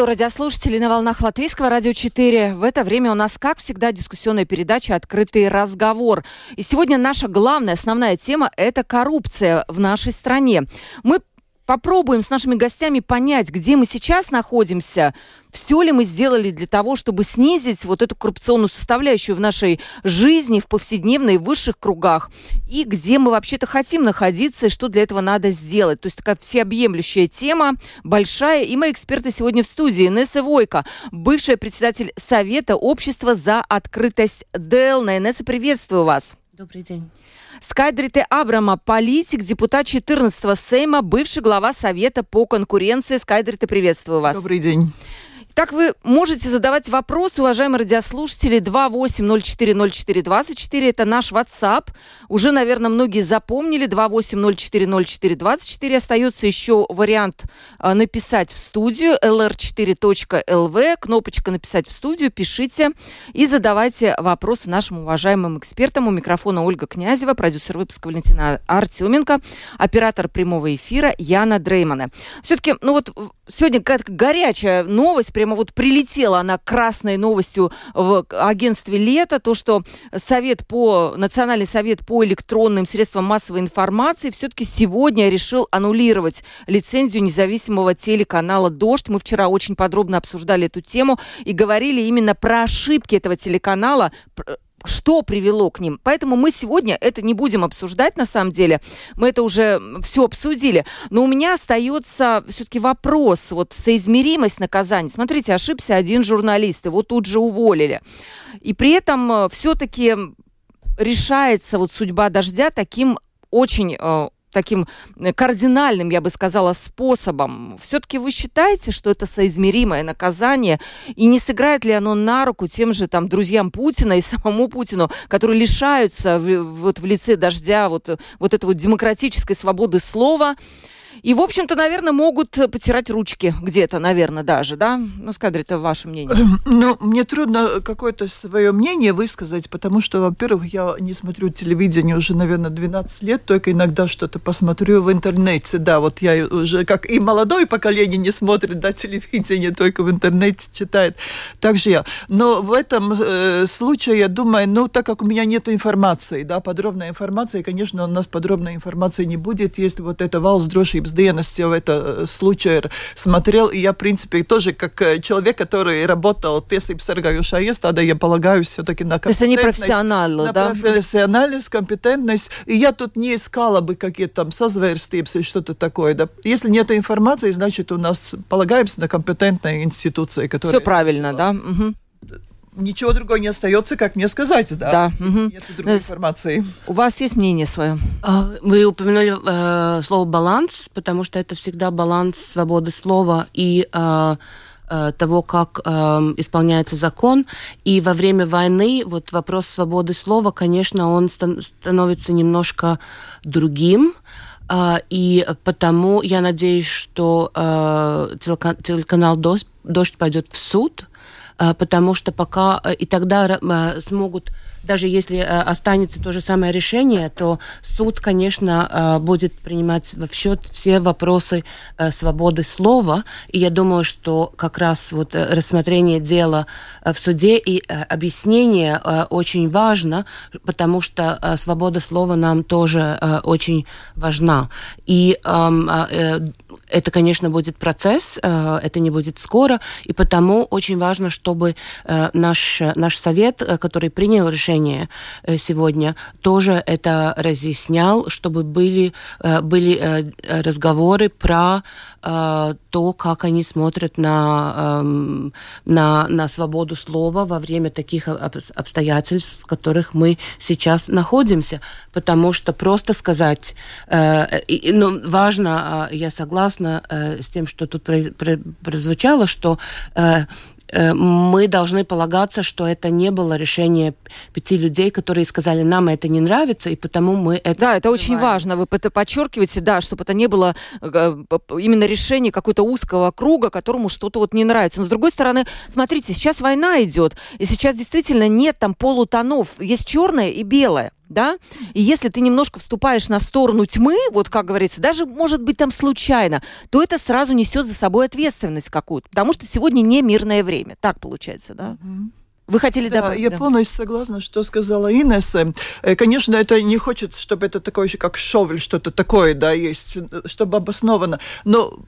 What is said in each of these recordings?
Приветствую радиослушателей на волнах Латвийского радио 4. В это время у нас, как всегда, дискуссионная передача «Открытый разговор». И сегодня наша главная, основная тема – это коррупция в нашей стране. Мы попробуем с нашими гостями понять, где мы сейчас находимся, все ли мы сделали для того, чтобы снизить вот эту коррупционную составляющую в нашей жизни, в повседневной, в высших кругах, и где мы вообще-то хотим находиться, и что для этого надо сделать. То есть такая всеобъемлющая тема, большая. И мои эксперты сегодня в студии. Несса Войко, бывшая председатель Совета общества за открытость Делна. Несса, приветствую вас. Добрый день. Скайдрите Абрама, политик, депутат 14-го Сейма, бывший глава Совета по конкуренции. Скайдрите, приветствую вас. Добрый день. Так вы можете задавать вопросы, уважаемые радиослушатели, 28040424, это наш WhatsApp. Уже, наверное, многие запомнили, 28040424. Остается еще вариант а, написать в студию, lr4.lv, кнопочка «Написать в студию», пишите и задавайте вопросы нашим уважаемым экспертам. У микрофона Ольга Князева, продюсер выпуска Валентина Артеменко, оператор прямого эфира Яна Дреймана. Все-таки, ну вот сегодня какая-то горячая новость, прямо вот прилетела она красной новостью в агентстве «Лето», то, что Совет по, Национальный совет по электронным средствам массовой информации все-таки сегодня решил аннулировать лицензию независимого телеканала «Дождь». Мы вчера очень подробно обсуждали эту тему и говорили именно про ошибки этого телеканала, что привело к ним. Поэтому мы сегодня это не будем обсуждать, на самом деле. Мы это уже все обсудили. Но у меня остается все-таки вопрос, вот соизмеримость наказания. Смотрите, ошибся один журналист, его тут же уволили. И при этом э, все-таки решается вот судьба дождя таким очень э, таким э, кардинальным, я бы сказала, способом. Все-таки вы считаете, что это соизмеримое наказание? И не сыграет ли оно на руку тем же там друзьям Путина и самому Путину, которые лишаются в, вот в лице дождя вот, вот этой вот демократической свободы слова? И, в общем-то, наверное, могут потирать ручки где-то, наверное, даже, да? Ну, Скадри, это ваше мнение. Эм, ну, мне трудно какое-то свое мнение высказать, потому что, во-первых, я не смотрю телевидение уже, наверное, 12 лет, только иногда что-то посмотрю в интернете. Да, вот я уже, как и молодое поколение не смотрит, да, телевидение, только в интернете читает. Так же я. Но в этом э, случае, я думаю, ну, так как у меня нет информации, да, подробной информации, конечно, у нас подробной информации не будет, если вот это валс дрожи dienas jau это случай смотрел, и я, в принципе, тоже как э, человек, который работал в tiesību sargājušā iestādē, я полагаю все-таки на компетентность. То есть они профессионалы, на да? профессиональность, компетентность. И я тут не искала бы какие-то там созверстības или что-то такое. Да? Если нет информации, значит, у нас полагаемся на компетентные институции, которые... Все правильно, да? Угу ничего другого не остается, как мне сказать, да? Да. Угу. Нет другой информации. У вас есть мнение свое? А, вы упомянули э, слово баланс, потому что это всегда баланс свободы слова и э, э, того, как э, исполняется закон. И во время войны вот вопрос свободы слова, конечно, он стан- становится немножко другим. Uh, и потому я надеюсь, что uh, телеканал «Дождь», пойдет в суд, Э, потому что пока э, и тогда э, смогут даже если останется то же самое решение, то суд, конечно, будет принимать в счет все вопросы свободы слова. И я думаю, что как раз вот рассмотрение дела в суде и объяснение очень важно, потому что свобода слова нам тоже очень важна. И эм, это, конечно, будет процесс, э, это не будет скоро, и потому очень важно, чтобы э, наш, наш совет, э, который принял решение сегодня, тоже это разъяснял, чтобы были, были разговоры про то, как они смотрят на, эм, на, на свободу слова во время таких обстоятельств, в которых мы сейчас находимся. Потому что просто сказать, ну, важно, я согласна, э, с тем, что тут прозвучало, что э, э, мы должны полагаться, что это не было решение пяти людей, которые сказали, нам это не нравится, и потому мы это... Да, это очень важно. Вы это подчеркиваете, да, чтобы это не было э, именно решение какого-то узкого круга, которому что-то вот не нравится. Но с другой стороны, смотрите, сейчас война идет, и сейчас действительно нет там полутонов, есть черное и белое да, и если ты немножко вступаешь на сторону тьмы, вот как говорится, даже, может быть, там случайно, то это сразу несет за собой ответственность какую-то, потому что сегодня не мирное время. Так получается, да? Вы хотели да, добавить? Я да. полностью согласна, что сказала Инесса. Э, конечно, это не хочется, чтобы это такое, как шовель, что-то такое, да, есть, чтобы обосновано. Но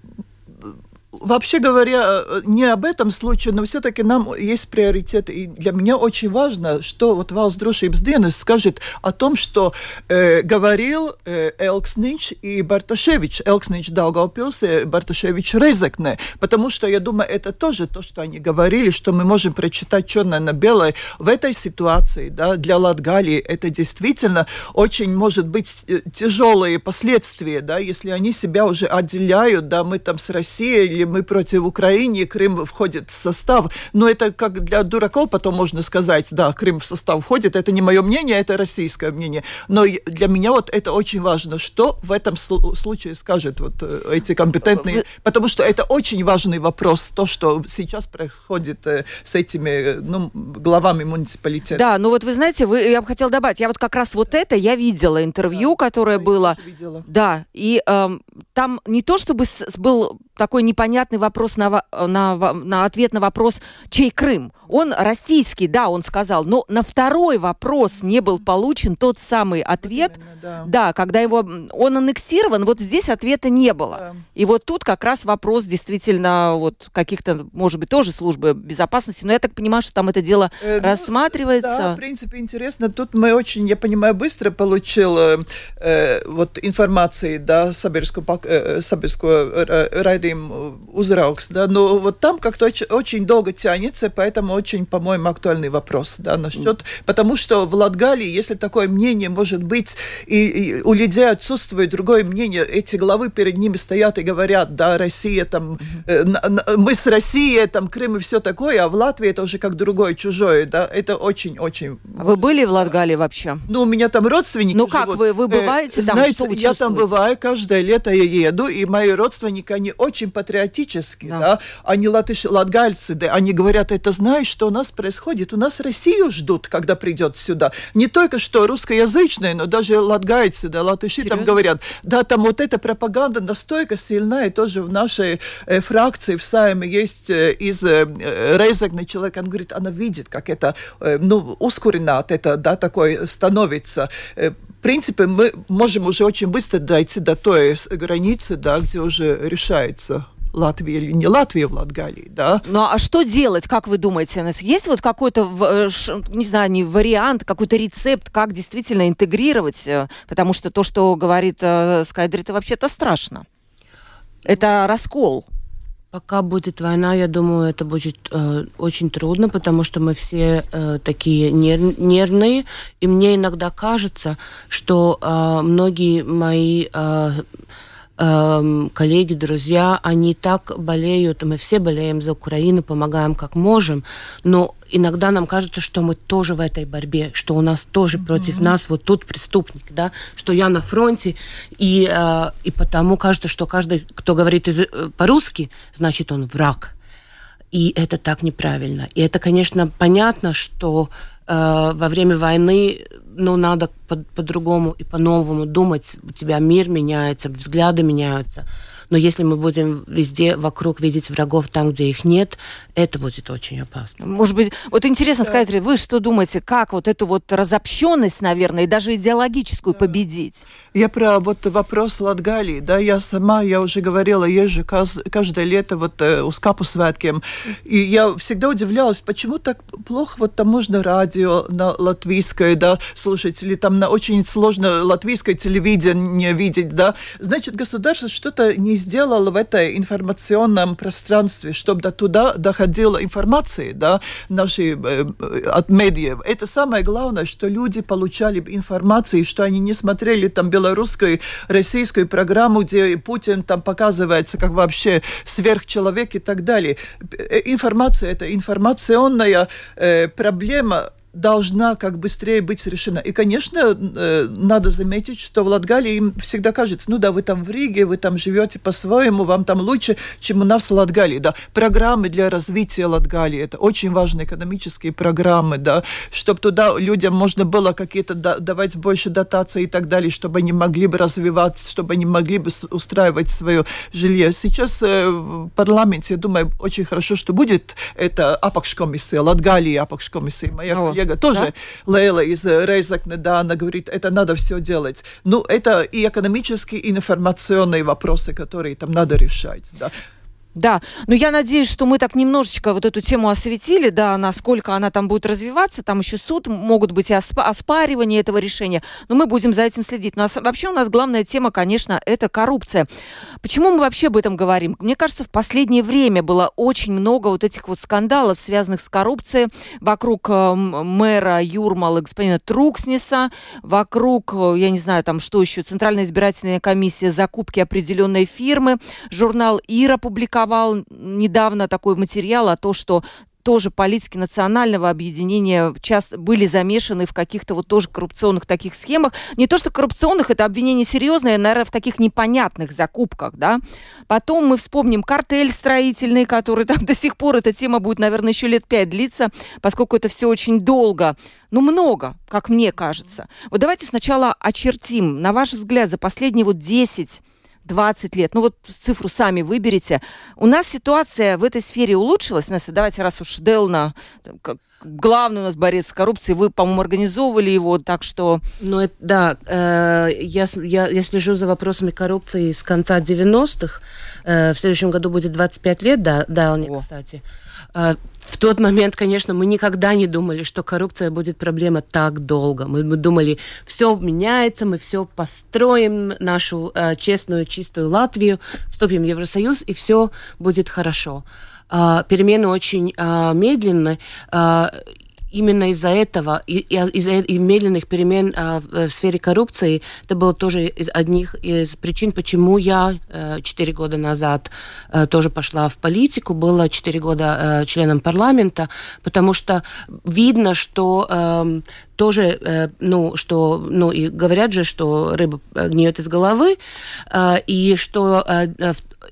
Вообще говоря, э, не об этом случае, но все-таки нам есть приоритет. И для меня очень важно, что вот Валс Дрошибс Денис скажет о том, что э, говорил э, Элкснич и Барташевич. Элкснич Даугавпилс и Барташевич Резекне. Потому что, я думаю, это тоже то, что они говорили, что мы можем прочитать черное на белое. В этой ситуации, да, для Латгалии это действительно очень может быть э, тяжелые последствия, да, если они себя уже отделяют, да, мы там с Россией или мы против Украины, Крым входит в состав. Но это как для дураков потом можно сказать, да, Крым в состав входит. Это не мое мнение, это российское мнение. Но для меня вот это очень важно, что в этом случае скажет вот э, эти компетентные, потому что это очень важный вопрос, то, что сейчас происходит э, с этими э, ну, главами муниципалитета. Да, ну вот вы знаете, вы, я бы хотела добавить, я вот как раз вот это я видела интервью, да, которое было, да, и эм, там не то чтобы был такой непонятный вопрос на, на, на ответ на вопрос, чей Крым. Он российский, да, он сказал, но на второй вопрос не был получен тот самый ответ, да. да, когда его он аннексирован, вот здесь ответа не было. Да. И вот тут как раз вопрос действительно вот каких-то, может быть, тоже службы безопасности, но я так понимаю, что там это дело э, ну, рассматривается. Да, в принципе, интересно. Тут мы очень, я понимаю, быстро получил э, э вот информации, да, Сабирскую, э, Сабирскую э, raidījumu uzraugs, да, но вот там как-то очень, очень долго тянется, поэтому очень, по-моему, актуальный вопрос, да, насчет, потому что в Латгалии, если такое мнение может быть, и, и у людей отсутствует другое мнение, эти главы перед ними стоят и говорят, да, Россия там, э, на, на, мы с Россией, там, Крым и все такое, а в Латвии это уже как другое, чужое, да, это очень-очень... А вы были в Латгалии вообще? Ну, у меня там родственники Ну, как живут. вы, вы бываете э, там, Знаете, что вы я там бываю, каждое лето я еду, и мои родственники, они очень патриотические, да, да? они латыши, латгальцы, да, они говорят, это знаешь, что у нас происходит? У нас Россию ждут, когда придет сюда. Не только что русскоязычные, но даже латгальцы, да, латыши Серьезно? там говорят, да, там вот эта пропаганда настолько сильная, и тоже в нашей э, фракции в Сайме есть э, из э, Резекна человек, он говорит, она видит, как это, э, ну, ускорено это, да, такой становится. Э, в принципе, мы можем уже очень быстро дойти до той границы, да, где уже решается Латвия или не Латвия в Латгалии, да. Ну а что делать, как вы думаете? Есть вот какой-то, э, не знаю, не вариант, какой-то рецепт, как действительно интегрировать? Э, потому что то, что говорит э, Скайдер, это вообще-то страшно. Это раскол. Пока будет война, я думаю, это будет э, очень трудно, потому что мы все э, такие нерв, нервные, и мне иногда кажется, что э, многие мои э, Эм, коллеги, друзья, они так болеют, мы все болеем за Украину, помогаем как можем, но иногда нам кажется, что мы тоже в этой борьбе, что у нас тоже mm-hmm. против нас вот тут преступник, да, что я на фронте, и, э, и потому кажется, что каждый, кто говорит из, э, по-русски, значит он враг. И это так неправильно. И это, конечно, понятно, что во время войны ну, надо по-другому по и по-новому думать. У тебя мир меняется, взгляды меняются. Но если мы будем везде вокруг видеть врагов там, где их нет, это будет очень опасно. Может быть, вот интересно сказать, вы что думаете, как вот эту вот разобщенность, наверное, и даже идеологическую да. победить? Я про вот вопрос Латгалии, да, я сама, я уже говорила, езжу каждое лето вот э, у Скапу Светким, и я всегда удивлялась, почему так плохо вот там можно радио на латвийское, да, слушать, или там на очень сложно латвийское телевидение видеть, да, значит, государство что-то не сделал в этой информационном пространстве, чтобы до туда доходила информация, да, наши, э, от медиа. Это самое главное, что люди получали информацию, что они не смотрели там белорусскую, российскую программу, где Путин там показывается как вообще сверхчеловек и так далее. Э, информация – это информационная э, проблема должна как быстрее быть решена. И, конечно, э, надо заметить, что в Латгалии им всегда кажется, ну да, вы там в Риге, вы там живете по-своему, вам там лучше, чем у нас в Латгалии. Да. Программы для развития Латгалии, это очень важные экономические программы, да, чтобы туда людям можно было какие-то давать больше дотаций и так далее, чтобы они могли бы развиваться, чтобы они могли бы устраивать свое жилье. Сейчас э, в парламенте, я думаю, очень хорошо, что будет это апакшкомиссия, Латгалии апакшкомиссия. Моя коллега тоже, да? Лейла из Рейзакна, да, она говорит, это надо все делать. Ну, это и экономические, и информационные вопросы, которые там надо решать, да. Да, но я надеюсь, что мы так немножечко вот эту тему осветили, да, насколько она там будет развиваться, там еще суд, могут быть и оспаривания этого решения, но мы будем за этим следить. Но вообще у нас главная тема, конечно, это коррупция. Почему мы вообще об этом говорим? Мне кажется, в последнее время было очень много вот этих вот скандалов, связанных с коррупцией, вокруг э, мэра Юрмала, господина Трукснеса, вокруг, э, я не знаю, там что еще, Центральная избирательная комиссия закупки определенной фирмы, журнал «Ира» публиковал опубликовал недавно такой материал о том, что тоже политики национального объединения часто были замешаны в каких-то вот тоже коррупционных таких схемах. Не то, что коррупционных, это обвинение серьезное, наверное, в таких непонятных закупках, да. Потом мы вспомним картель строительный, который там до сих пор, эта тема будет, наверное, еще лет пять длиться, поскольку это все очень долго. Ну, много, как мне кажется. Вот давайте сначала очертим, на ваш взгляд, за последние вот 10 20 лет, ну вот цифру сами выберите. У нас ситуация в этой сфере улучшилась. Настя, давайте, раз уж Делна, главный у нас борец с коррупцией, вы, по-моему, организовывали его, так что... Ну, это, да, э, я, я, я слежу за вопросами коррупции с конца 90-х. Э, в следующем году будет 25 лет, да, да, он, кстати. Э, в тот момент, конечно, мы никогда не думали, что коррупция будет проблема так долго. Мы, мы думали, все меняется, мы все построим, нашу э, честную, чистую Латвию, вступим в Евросоюз, и все будет хорошо. Э, перемены очень э, медленны. Э, именно из-за этого, из-за из медленных перемен а, в сфере коррупции, это было тоже из одних из причин, почему я э, четыре года назад э, тоже пошла в политику, была четыре года э, членом парламента, потому что видно, что эм, тоже, ну, что, ну, и говорят же, что рыба гниет из головы, и что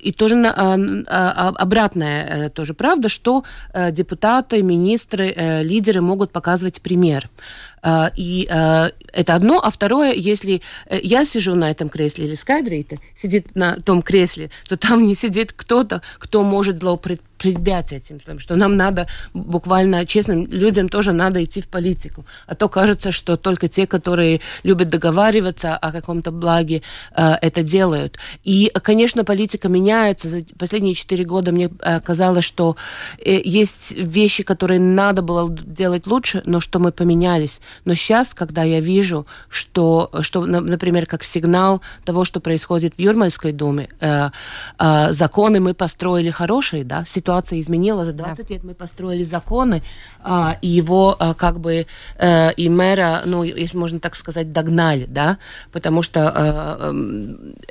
и тоже а, а, обратная э, тоже правда, что э, депутаты, министры, э, лидеры могут показывать пример. И это одно. А второе, если я сижу на этом кресле или Скайдрейта сидит на том кресле, то там не сидит кто-то, кто может злоупотребить прибять этим, что нам надо буквально честным людям тоже надо идти в политику. А то кажется, что только те, которые любят договариваться о каком-то благе, э, это делают. И, конечно, политика меняется. За последние четыре года мне э, казалось, что э, есть вещи, которые надо было делать лучше, но что мы поменялись. Но сейчас, когда я вижу, что, что например, как сигнал того, что происходит в Юрмальской думе, законы мы построили хорошие, да, ситуация ситуация изменила. За 20 да. лет мы построили законы, а, и его а, как бы а, и мэра, ну, если можно так сказать, догнали, да, потому что а,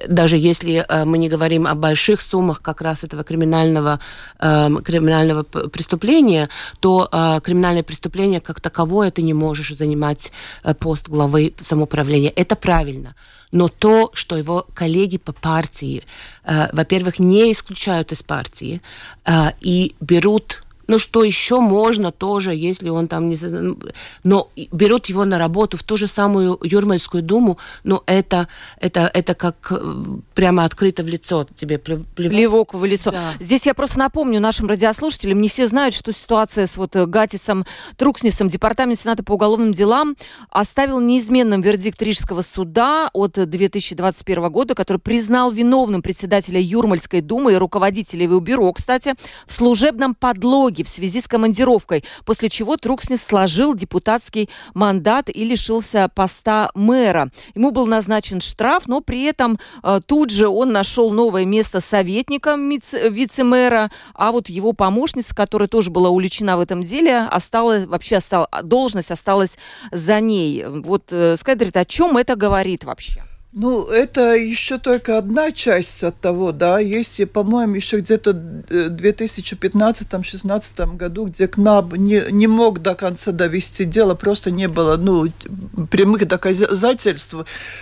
даже если а, мы не говорим о больших суммах как раз этого криминального, а, криминального преступления, то а, криминальное преступление как таковое ты не можешь занимать а, пост главы самоуправления. Это правильно но то, что его коллеги по партии, э, во-первых, не исключают из партии э, и берут ну, что еще можно тоже, если он там не... Но берут его на работу в ту же самую Юрмальскую думу, но это, это, это как э, прямо открыто в лицо тебе плевок. Плевок в лицо. Да. Здесь я просто напомню нашим радиослушателям, не все знают, что ситуация с вот э, Гатисом Трукснисом, Департамент Сената по уголовным делам оставил неизменным вердикт Рижского суда от 2021 года, который признал виновным председателя Юрмальской думы и руководителя его бюро, кстати, в служебном подлоге деньги в связи с командировкой, после чего Трукснис сложил депутатский мандат и лишился поста мэра. Ему был назначен штраф, но при этом э, тут же он нашел новое место советником вице-мэра, а вот его помощница, которая тоже была увлечена в этом деле, осталась, вообще осталась, должность осталась за ней. Вот, э, сказать, о чем это говорит вообще? Ну, это еще только одна часть от того, да. Есть, по-моему, еще где-то в 2015-2016 году, где КНАБ не, не мог до конца довести дело, просто не было ну, прямых доказательств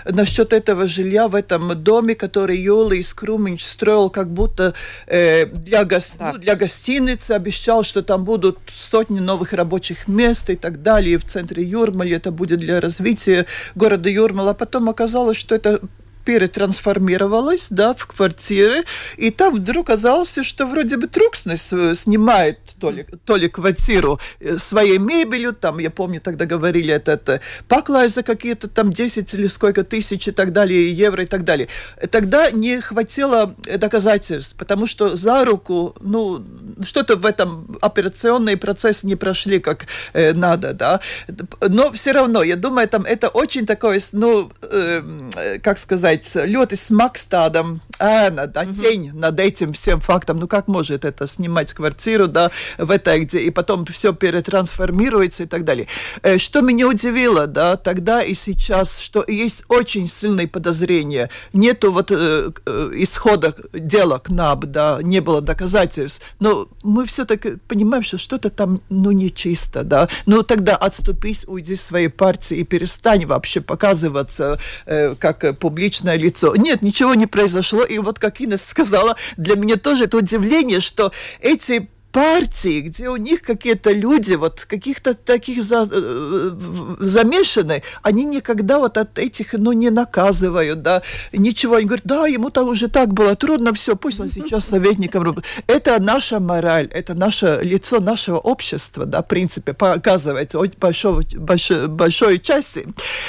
насчет этого жилья в этом доме, который Юлий Скруминч строил как будто э, для, гос, ну, для гостиницы, обещал, что там будут сотни новых рабочих мест и так далее. В центре Юрмали это будет для развития города Юрмала. А потом оказалось, что это перетрансформировалась да, в квартиры, и там вдруг оказалось, что вроде бы Трукснес снимает то ли, то ли квартиру э, своей мебелью, там, я помню, тогда говорили, это, это поклай за какие-то там 10 или сколько тысяч и так далее, евро и так далее. Тогда не хватило доказательств, потому что за руку, ну, что-то в этом операционный процесс не прошли как э, надо, да. Но все равно, я думаю, там это очень такое, ну, эм, э, как сказать, называется, ļoti smags tādam ēna, да, угу. тень над этим всем фактом. Ну, как может это снимать квартиру, да, в этой, где и потом все перетрансформируется и так далее. Э, что меня удивило, да, тогда и сейчас, что есть очень сильные подозрения. Нету вот э, э исхода дела КНАБ, да, не было доказательств. Но мы все-таки понимаем, что что-то там, ну, нечисто, да. Ну, тогда отступись, уйди из своей партии и перестань вообще показываться э, как публично публичное лицо. Нет, ничего не произошло. И вот, как Инна сказала, для меня тоже это удивление, что эти партии, где у них какие-то люди, вот каких-то таких за, э, замешаны, они никогда вот от этих, ну, не наказывают, да, ничего. Они говорят, да, ему-то уже так было трудно, все, пусть он сейчас советником работает. Это наша мораль, это наше лицо нашего общества, да, в принципе, показывается от большого, большой, большой части.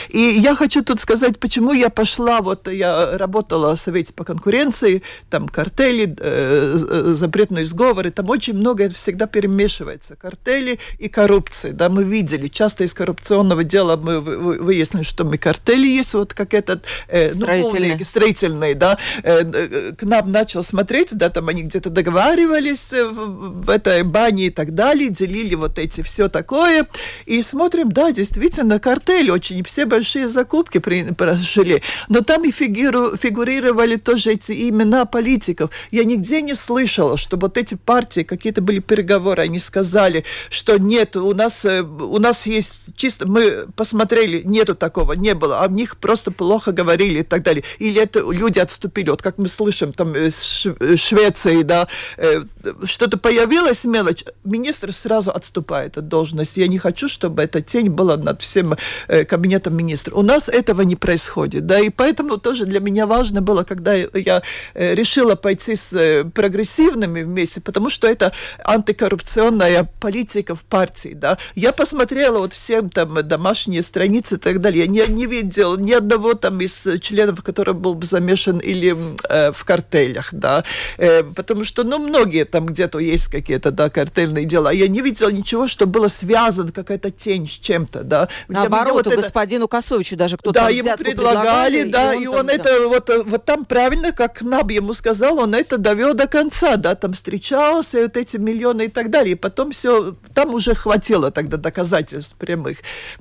И я хочу тут сказать, почему я пошла, вот я работала в Совете по конкуренции, там картели, э, запретные сговоры, там очень много много это всегда перемешивается. Картели и коррупция. Да, мы видели, часто из коррупционного дела мы выяснили, что мы картели есть, вот как этот э, ну, строительный. строительный, да, э, э, к нам начал смотреть, да, там они где-то договаривались э, в, в этой бане и так далее, делили вот эти все такое, и смотрим, да, действительно, картель очень, все большие закупки прошли, но там и фигуру, фигурировали тоже эти имена политиков. Я нигде не слышала, что вот эти партии какие-то это были переговоры, они сказали, что нет, у нас, э, у нас есть чисто, мы посмотрели, нету такого, не было, а о них просто плохо говорили и так далее. Или это люди отступили, вот как мы слышим там из э, Швеции, да, э, что-то появилось мелочь, министр сразу отступает от должности. Я не хочу, чтобы эта тень была над всем кабинетом министра. У нас этого не происходит, да, и поэтому тоже для меня важно было, когда я решила пойти с прогрессивными вместе, потому что это антикоррупционная политика в партии, да. Я посмотрела вот всем там домашние страницы и так далее. Я не, не видел ни одного там из членов, который был бы замешан или э, в картелях, да. Э, потому что, ну, многие там где-то есть какие-то, да, картельные дела. Я не видела ничего, что было связано, какая-то тень с чем-то, да. Наоборот, вот господину это... Косовичу даже кто-то Да, ему предлагали, да, и он, и он там, это, да. вот, вот там правильно, как Наб ему сказал, он это довел до конца, да, там встречался, вот эти миллионы и так далее. И потом все, там уже хватило тогда доказательств прямых.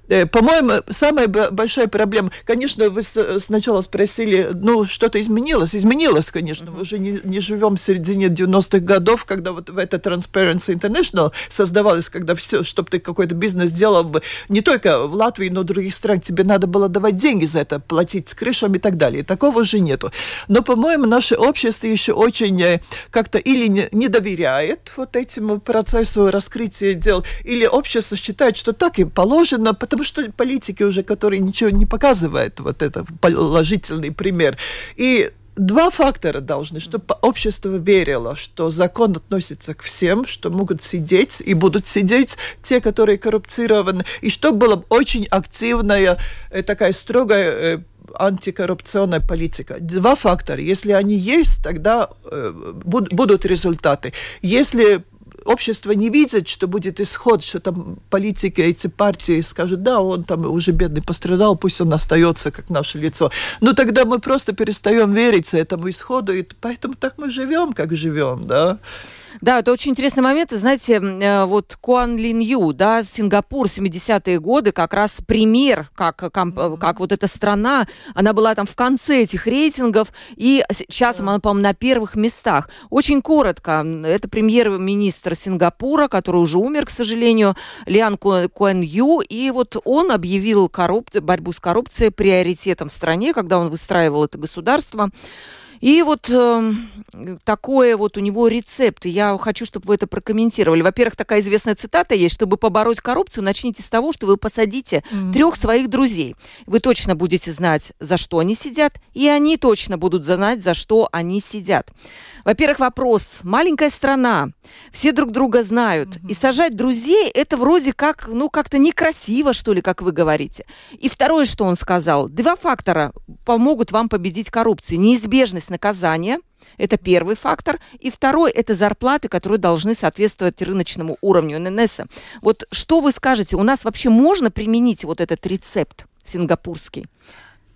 Э, по-моему, самая большая проблема, конечно, вы сначала спросили, ну, что-то изменилось. Изменилось, конечно. Мы уже не, не живем в середине 90-х годов, когда вот в это Transparency International создавалось, когда все, чтобы ты какой-то бизнес делал не только в Латвии, но и в других странах, тебе надо было давать деньги за это, платить с крышами и так далее. Такого уже нету. Но, по-моему, наше общество еще очень э, как-то или не, не доверяет вот этому процессу раскрытия дел, или общество считает, что так и положено, потому что политики уже, которые ничего не показывают, вот это положительный пример. И два фактора должны, чтобы общество верило, что закон относится к всем, что могут сидеть и будут сидеть те, которые коррупцированы, и чтобы была очень активная, э, такая строгая э, антикоррупционная политика. Два фактора. Если они есть, тогда э, будут результаты. Если общество не видит, что будет исход, что там политики, эти партии скажут, да, он там уже бедный пострадал, пусть он остается как наше лицо. Но тогда мы просто перестаем верить этому исходу, и поэтому так мы живем, как живем, да. Да, это очень интересный момент. Вы знаете, э, вот Куан Лин Ю, да, Сингапур, 70-е годы, как раз пример, как, как, как вот эта страна, она была там в конце этих рейтингов, и сейчас она, по-моему, на первых местах. Очень коротко, это премьер-министр Сингапура, который уже умер, к сожалению, Лиан Куан Ю, и вот он объявил корруп... борьбу с коррупцией приоритетом в стране, когда он выстраивал это государство. И вот э, такое вот у него рецепт. Я хочу, чтобы вы это прокомментировали. Во-первых, такая известная цитата есть, чтобы побороть коррупцию, начните с того, что вы посадите mm-hmm. трех своих друзей. Вы точно будете знать, за что они сидят, и они точно будут знать, за что они сидят. Во-первых, вопрос. Маленькая страна, все друг друга знают. Mm-hmm. И сажать друзей, это вроде как, ну, как-то некрасиво, что ли, как вы говорите. И второе, что он сказал. Два фактора помогут вам победить коррупцию. Неизбежность наказания, это первый фактор. И второй – это зарплаты, которые должны соответствовать рыночному уровню ННС. Вот что вы скажете, у нас вообще можно применить вот этот рецепт сингапурский?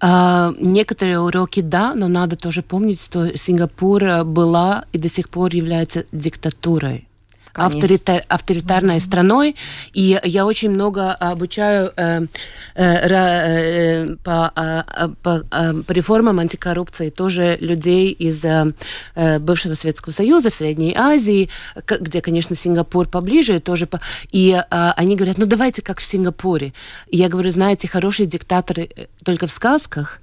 Uh, некоторые уроки да, но надо тоже помнить, что Сингапур была и до сих пор является диктатурой авторитар, авторитарной mm-hmm. страной, и я очень много обучаю э, э, э, по, э, по, э, по реформам антикоррупции тоже людей из э, э, бывшего Советского Союза, Средней Азии, где, конечно, Сингапур поближе, тоже по... и э, они говорят, ну давайте как в Сингапуре. И я говорю, знаете, хорошие диктаторы э, только в сказках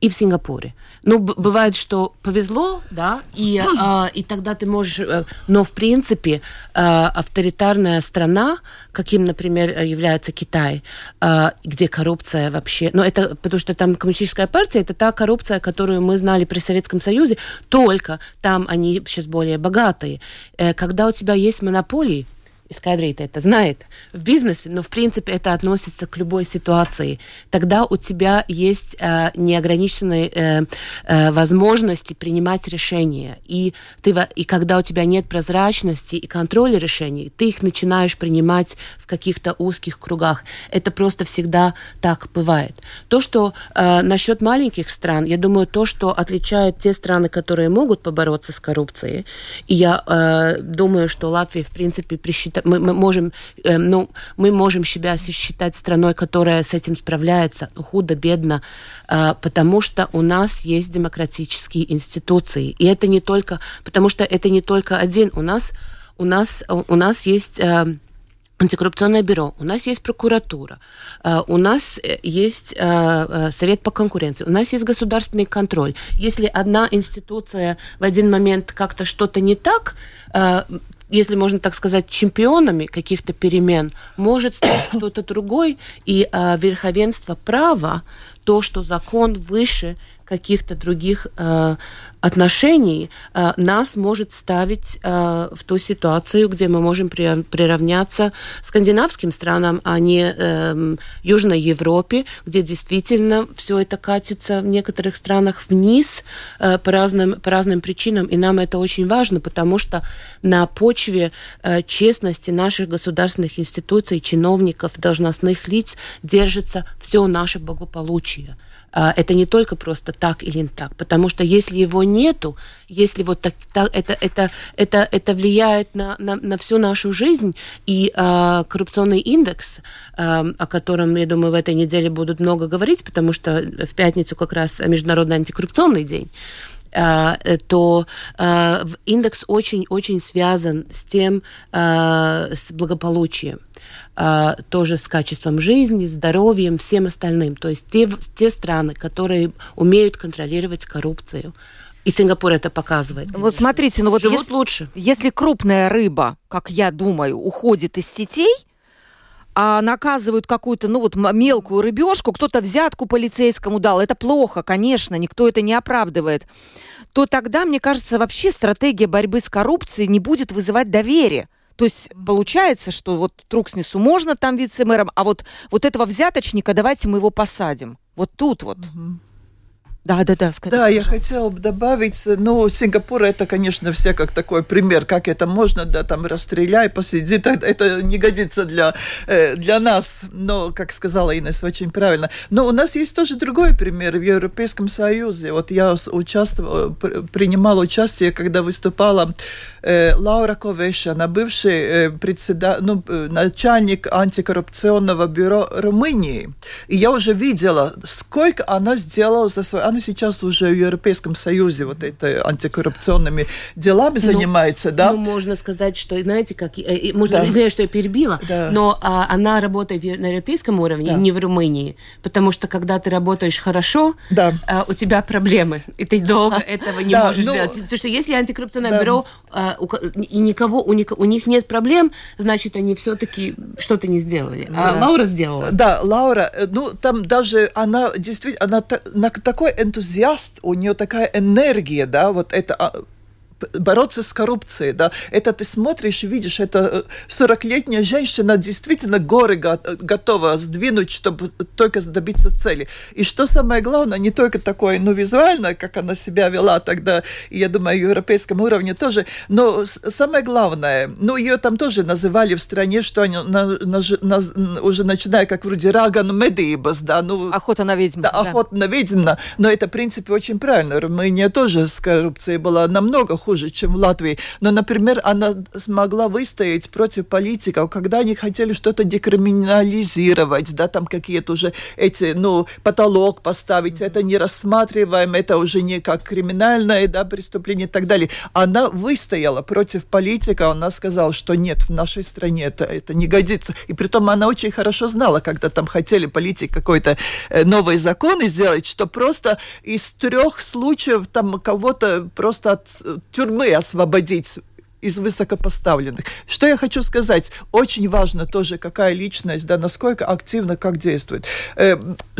и в Сингапуре. Ну, бывает, что повезло, да, и, э, и тогда ты можешь... Э, но, в принципе, э, авторитарная страна, каким, например, является Китай, э, где коррупция вообще... Ну, это потому что там коммунистическая партия, это та коррупция, которую мы знали при Советском Союзе, только там они сейчас более богатые. Э, когда у тебя есть монополии, Искадрит это знает в бизнесе, но в принципе это относится к любой ситуации. Тогда у тебя есть э, неограниченные э, э, возможности принимать решения. И, ты, и когда у тебя нет прозрачности и контроля решений, ты их начинаешь принимать в каких-то узких кругах. Это просто всегда так бывает. То, что э, насчет маленьких стран, я думаю, то, что отличает те страны, которые могут побороться с коррупцией, и я э, думаю, что Латвия, в принципе, присчитывает мы, мы можем, э, ну, мы можем себя считать страной, которая с этим справляется худо-бедно, э, потому что у нас есть демократические институции. И это не только, потому что это не только один. У нас, у нас, у нас есть... Э, антикоррупционное бюро, у нас есть прокуратура, э, у нас э, есть э, совет по конкуренции, у нас есть государственный контроль. Если одна институция в один момент как-то что-то не так, если можно так сказать, чемпионами каких-то перемен, может стать кто-то другой, и э, верховенство права, то, что закон выше каких-то других э, отношений э, нас может ставить э, в ту ситуацию, где мы можем при, приравняться скандинавским странам, а не э, Южной Европе, где действительно все это катится в некоторых странах вниз э, по, разным, по разным причинам. И нам это очень важно, потому что на почве э, честности наших государственных институций, чиновников, должностных лиц держится все наше благополучие. А, это не только просто так или не так, потому что если его нету, если вот так, так это, это, это, это влияет на, на, на всю нашу жизнь, и э, коррупционный индекс, э, о котором, я думаю, в этой неделе будут много говорить, потому что в пятницу как раз Международный антикоррупционный день, то э, индекс очень-очень связан с тем, э, с благополучием. А, тоже с качеством жизни, здоровьем, всем остальным. То есть те, те страны, которые умеют контролировать коррупцию. И Сингапур это показывает. Вот смотрите, ну вот Живут если, лучше. если крупная рыба, как я думаю, уходит из сетей, а наказывают какую-то, ну вот мелкую рыбешку, кто-то взятку полицейскому дал, это плохо, конечно, никто это не оправдывает, то тогда, мне кажется, вообще стратегия борьбы с коррупцией не будет вызывать доверие. То есть получается, что вот Трукснесу можно там вице-мэром, а вот, вот этого взяточника давайте мы его посадим. Вот тут вот. Да, да, да. Скажите, да, я хотела бы добавить, ну, Сингапур это, конечно, все как такой пример, как это можно, да, там расстреляй, посиди, это не годится для, э, для нас, но, как сказала Инесса, очень правильно. Но у нас есть тоже другой пример в Европейском Союзе. Вот я участвовала, принимала участие, когда выступала э, Лаура Ковеша, она бывший э, председатель, ну, начальник антикоррупционного бюро Румынии. И я уже видела, сколько она сделала за свою она сейчас уже в Европейском Союзе вот это антикоррупционными делами ну, занимается, да? Ну, можно сказать, что, знаете, как, э, можно, да. извиняюсь, что я перебила, да. но а, она работает на европейском уровне, да. не в Румынии, потому что когда ты работаешь хорошо, да. а, у тебя проблемы, и ты долго этого не да, можешь ну, сделать. Потому что если антикоррупционное да. бюро а, у, и никого, у, них, у них нет проблем, значит, они все-таки что-то не сделали. А да. Лаура сделала. Да, Лаура, э, ну, там даже она действительно, она на такой энтузиаст, у нее такая энергия, да, вот это а, бороться с коррупцией, да, это ты смотришь и видишь, это 40-летняя э, женщина действительно горы готова сдвинуть, чтобы только добиться цели. И что самое главное, не только такое, ну, визуально, как она себя вела тогда, я думаю, европейском уровне тоже, но самое главное, ну, ее там тоже называли в стране, что они на, на, на, уже начиная как вроде Раган Медибас, да, ну... Охота на ведьм. Да, да, охота на ведьм, но это, в принципе, очень правильно. Румыния тоже с коррупцией была намного хуже хуже, чем в Латвии. Но, например, она смогла выстоять против политиков, когда они хотели что-то декриминализировать, да, там какие-то уже эти, ну, потолок поставить, это не рассматриваем, это уже не как криминальное, да, преступление и так далее. Она выстояла против политика, она сказала, что нет, в нашей стране это, это не годится. И при том она очень хорошо знала, когда там хотели политик какой-то э, новый закон сделать, что просто из трех случаев там кого-то просто от тюрьмы освободить из высокопоставленных. Что я хочу сказать? Очень важно тоже, какая личность, да, насколько активно, как действует. Э,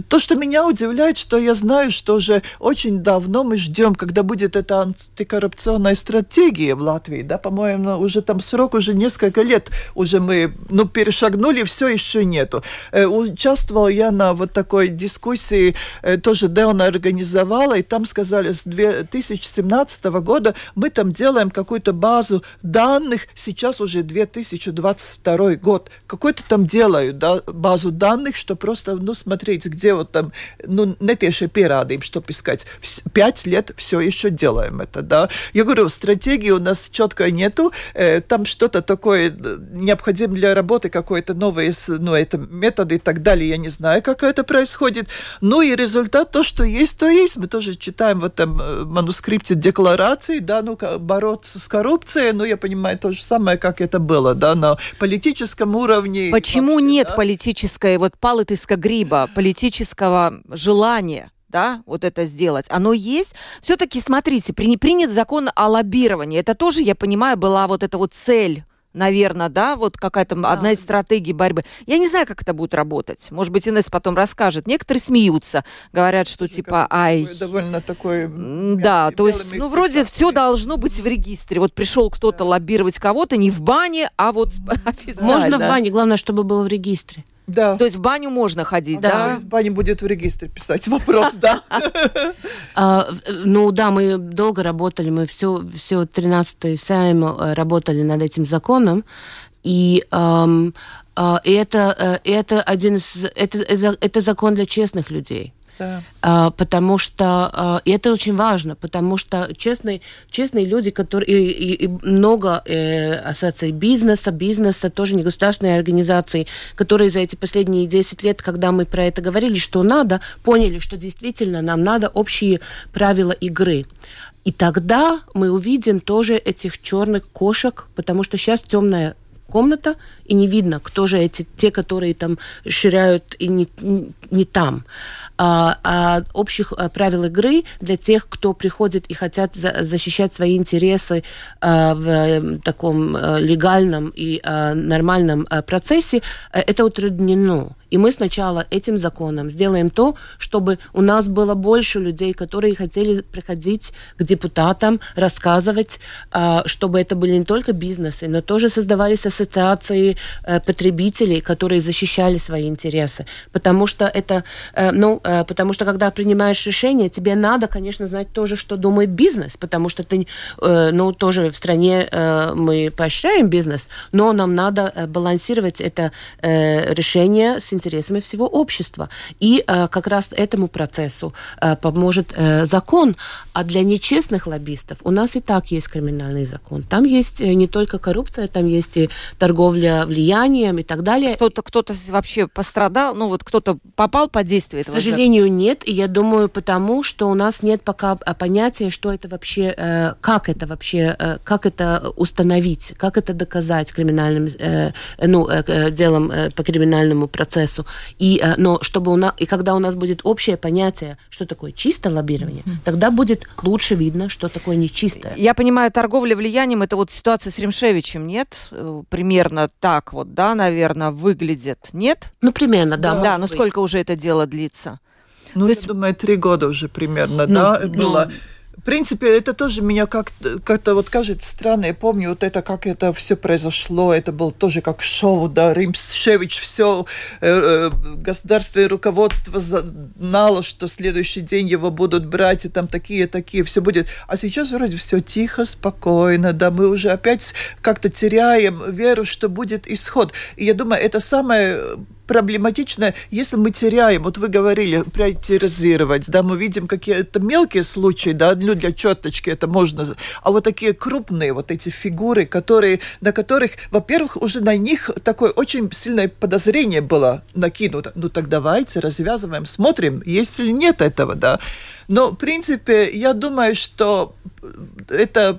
то, что меня удивляет, что я знаю, что уже очень давно мы ждем, когда будет эта антикоррупционная стратегия в Латвии, да, по-моему, уже там срок уже несколько лет уже мы, ну, перешагнули, все еще нету. Э, участвовала я на вот такой дискуссии, э, тоже Деона организовала, и там сказали, с 2017 года мы там делаем какую-то базу данных сейчас уже 2022 год. Какой-то там делают да, базу данных, что просто, ну, смотреть, где вот там, ну, не netieši pierādījumi, что искать. Пять лет все еще делаем это, да. Я говорю, стратегии у нас четко нету, э, там что-то такое э, необходимо для работы, какое-то новое, ну, это методы и так далее, я не знаю, как это происходит. Ну, и результат, то, что есть, то есть. Мы тоже читаем в этом э, манускрипте декларации, да, ну, бороться с коррупцией, ну, я понимаю, то же самое, как это было, да, на политическом уровне. Почему вообще, нет да? политической, вот палытыска гриба, политического желания? да, вот это сделать, оно есть. Все-таки, смотрите, при, принят закон о лоббировании. Это тоже, я понимаю, была вот эта вот цель наверное, да, вот какая-то да. одна из стратегий борьбы. Я не знаю, как это будет работать. Может быть, Инесс потом расскажет. Некоторые смеются, говорят, что типа, ай... Довольно такой... Да, то есть, ну, вроде все должно быть в регистре. Вот пришел кто-то да. лоббировать кого-то не в бане, а вот официально. Можно в бане, главное, чтобы было в регистре. Да. То есть в баню можно ходить, да? Да, из бани будет в регистре писать вопрос, да. А, ну да, мы долго работали, мы все, все 13-й сайм работали над этим законом, и а, это, э, это один из, это, это закон для честных людей. Да. А, потому что а, и это очень важно, потому что честные, честные люди, которые и, и, и много э, ассоциаций бизнеса, бизнеса, тоже не государственные организации, которые за эти последние 10 лет, когда мы про это говорили, что надо, поняли, что действительно нам надо общие правила игры. И тогда мы увидим тоже этих черных кошек, потому что сейчас темная комната, и не видно, кто же эти, те, которые там ширяют и не, не, там. А, а общих а, правил игры для тех, кто приходит и хотят за, защищать свои интересы а, в э, таком а, легальном и а, нормальном а, процессе, а, это утруднено. И мы сначала этим законом сделаем то, чтобы у нас было больше людей, которые хотели приходить к депутатам, рассказывать, а, чтобы это были не только бизнесы, но тоже создавались ассоциации э, потребителей, которые защищали свои интересы. Потому что это, э, ну, э, потому что когда принимаешь решение, тебе надо, конечно, знать тоже, что думает бизнес, потому что ты, ну, тоже в стране мы поощряем бизнес, но нам надо балансировать это решение с интересами всего общества. И как раз этому процессу поможет закон. А для нечестных лоббистов у нас и так есть криминальный закон. Там есть не только коррупция, там есть и торговля влиянием и так далее. Кто-то кто-то вообще пострадал, ну вот кто-то попал под действие этого? К сожалению, закона? нет. И я думаю, потому что у нас нет пока понятия, что это вообще, э, как это вообще, э, как это установить, как это доказать криминальным, э, ну, делом по криминальному процессу. И, но чтобы у нас, и когда у нас будет общее понятие, что такое чисто лоббирование, mm-hmm. тогда будет лучше видно, что такое нечистое. Я понимаю, торговля влиянием, это вот ситуация с Ремшевичем, нет? Примерно так вот, да, наверное, выглядит, нет? Ну, примерно, да. Да, но сколько уже это дело длится? Ну, То я есть... думаю, три года уже примерно, ну, да, ну, было. Принципе, это тоже меня как-то как вот кажется странно. Я помню вот это, как это все произошло. Это было тоже как шоу, да, Римшевич все, э, э, государственное руководство знало, что следующий день его будут брать, и там такие-такие, все будет. А сейчас вроде все тихо, спокойно, да, мы уже опять как-то теряем веру, что будет исход. И я думаю, это самое проблематично, если мы теряем, вот вы говорили, приоритизировать, да, мы видим какие-то мелкие случаи, да, ну, для четочки это можно, а вот такие крупные вот эти фигуры, которые, на которых, во-первых, уже на них такое очень сильное подозрение было накинуто. Ну, так давайте развязываем, смотрим, есть или нет этого, да. Но, в принципе, я думаю, что это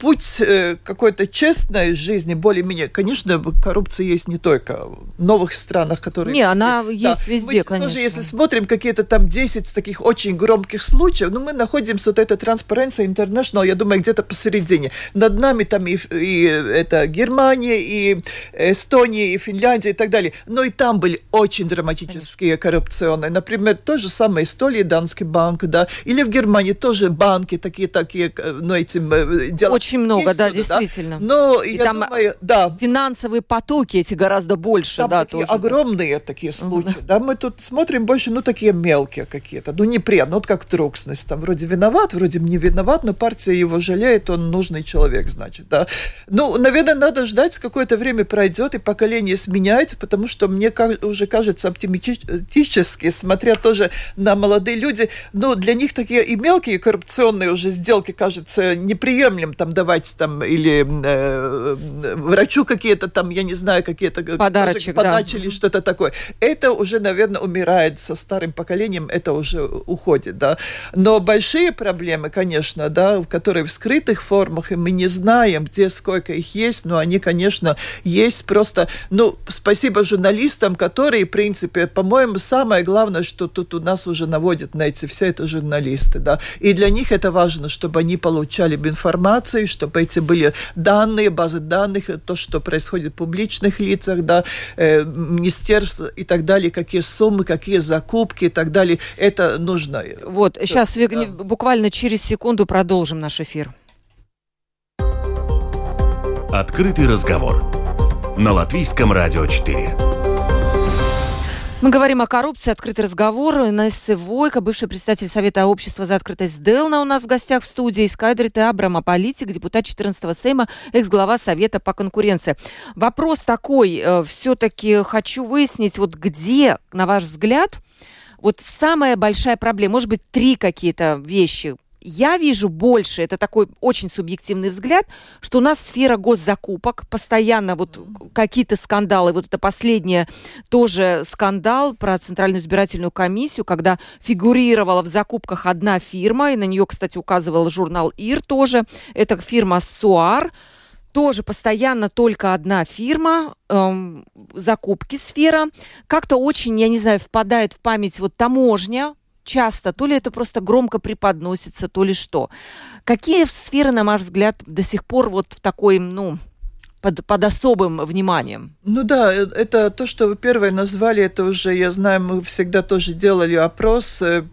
путь э, какой-то честной жизни, более-менее, конечно, коррупция есть не только в новых странах, которые... Не, она да. есть везде, мы конечно. Тоже, если смотрим какие-то там 10 таких очень громких случаев, ну, мы находимся, вот это Transparency International, я думаю, где-то посередине. Над нами там и, и это Германия, и Эстония, и Финляндия, и так далее. Но и там были очень драматические конечно. коррупционные. Например, то же самое Эстония, Данский банк, да, или в Германии тоже банки такие-такие, э, ну, этим э, делают очень много, да, действительно. Да? Но и я там думаю, да. Финансовые потоки эти гораздо больше, там да, такие тоже. огромные такие случаи. Uh-huh. Да, мы тут смотрим больше, ну, такие мелкие какие-то. Ну, не прям, ну, вот как Трукснес. Там вроде виноват, вроде не виноват, но партия его жалеет, он нужный человек, значит, да. Ну, наверное, надо ждать, какое-то время пройдет, и поколение сменяется, потому что мне уже кажется оптимистически, смотря тоже на молодые люди, ну, для них такие и мелкие коррупционные уже сделки, кажется, неприемлем там давать там или э, врачу какие-то там, я не знаю, какие-то подарочек, подачи да. или что-то такое. Это уже, наверное, умирает со старым поколением, это уже уходит, да. Но большие проблемы, конечно, да, которые в скрытых формах, и мы не знаем, где сколько их есть, но они, конечно, есть просто, ну, спасибо журналистам, которые, в принципе, по-моему, самое главное, что тут у нас уже наводят на эти все это журналисты, да, и для них это важно, чтобы они получали информацию, чтобы эти были данные, базы данных, то, что происходит в публичных лицах, да, э, министерств и так далее, какие суммы, какие закупки и так далее. Это нужно. Вот, сейчас да. буквально через секунду продолжим наш эфир. Открытый разговор на Латвийском радио 4. Мы говорим о коррупции, открытый разговор. Инесса Войко, бывший председатель Совета общества за открытость Делна у нас в гостях в студии. Скайдрит и Абрама, политик, депутат 14-го Сейма, экс-глава Совета по конкуренции. Вопрос такой, э, все-таки хочу выяснить, вот где, на ваш взгляд, вот самая большая проблема, может быть, три какие-то вещи, я вижу больше, это такой очень субъективный взгляд, что у нас сфера госзакупок, постоянно вот какие-то скандалы, вот это последнее тоже скандал про Центральную избирательную комиссию, когда фигурировала в закупках одна фирма, и на нее, кстати, указывал журнал ИР тоже, это фирма СУАР, тоже постоянно только одна фирма, эм, закупки сфера. Как-то очень, я не знаю, впадает в память вот таможня, часто, то ли это просто громко преподносится, то ли что. Какие сферы, на ваш взгляд, до сих пор вот в такой, ну, под, под особым вниманием? Ну да, э, это то, что вы первое назвали, это уже, я знаю, мы всегда тоже делали опрос, э,